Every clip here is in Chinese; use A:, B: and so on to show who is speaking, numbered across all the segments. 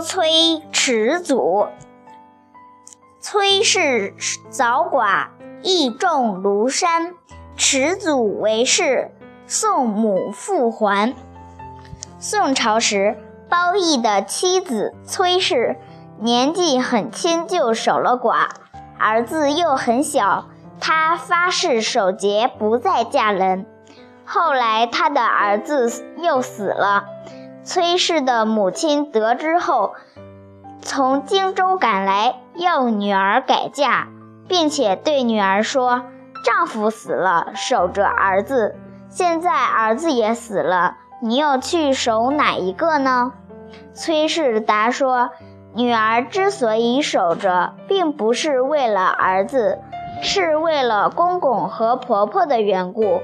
A: 崔迟祖。崔氏早寡，义重庐山。迟祖为氏，宋母复还。宋朝时，包义的妻子崔氏年纪很轻就守了寡，儿子又很小，她发誓守节，不再嫁人。后来，他的儿子又死了。崔氏的母亲得知后，从荆州赶来，要女儿改嫁，并且对女儿说：“丈夫死了，守着儿子；现在儿子也死了，你要去守哪一个呢？”崔氏答说：“女儿之所以守着，并不是为了儿子。”是为了公公和婆婆的缘故。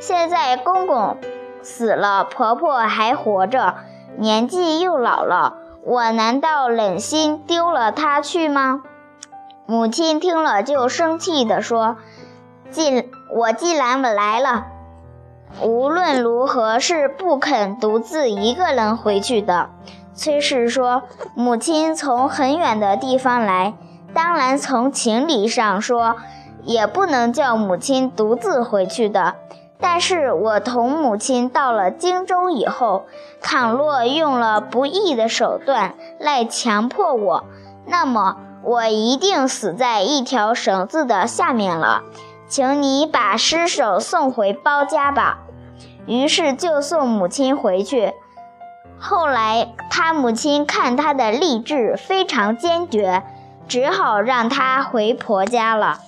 A: 现在公公死了，婆婆还活着，年纪又老了，我难道忍心丢了她去吗？母亲听了就生气地说：“既我既然来了，无论如何是不肯独自一个人回去的。”崔氏说：“母亲从很远的地方来，当然从情理上说。”也不能叫母亲独自回去的。但是我同母亲到了荆州以后，倘若用了不义的手段来强迫我，那么我一定死在一条绳子的下面了。请你把尸首送回包家吧。于是就送母亲回去。后来他母亲看他的立志非常坚决，只好让他回婆家了。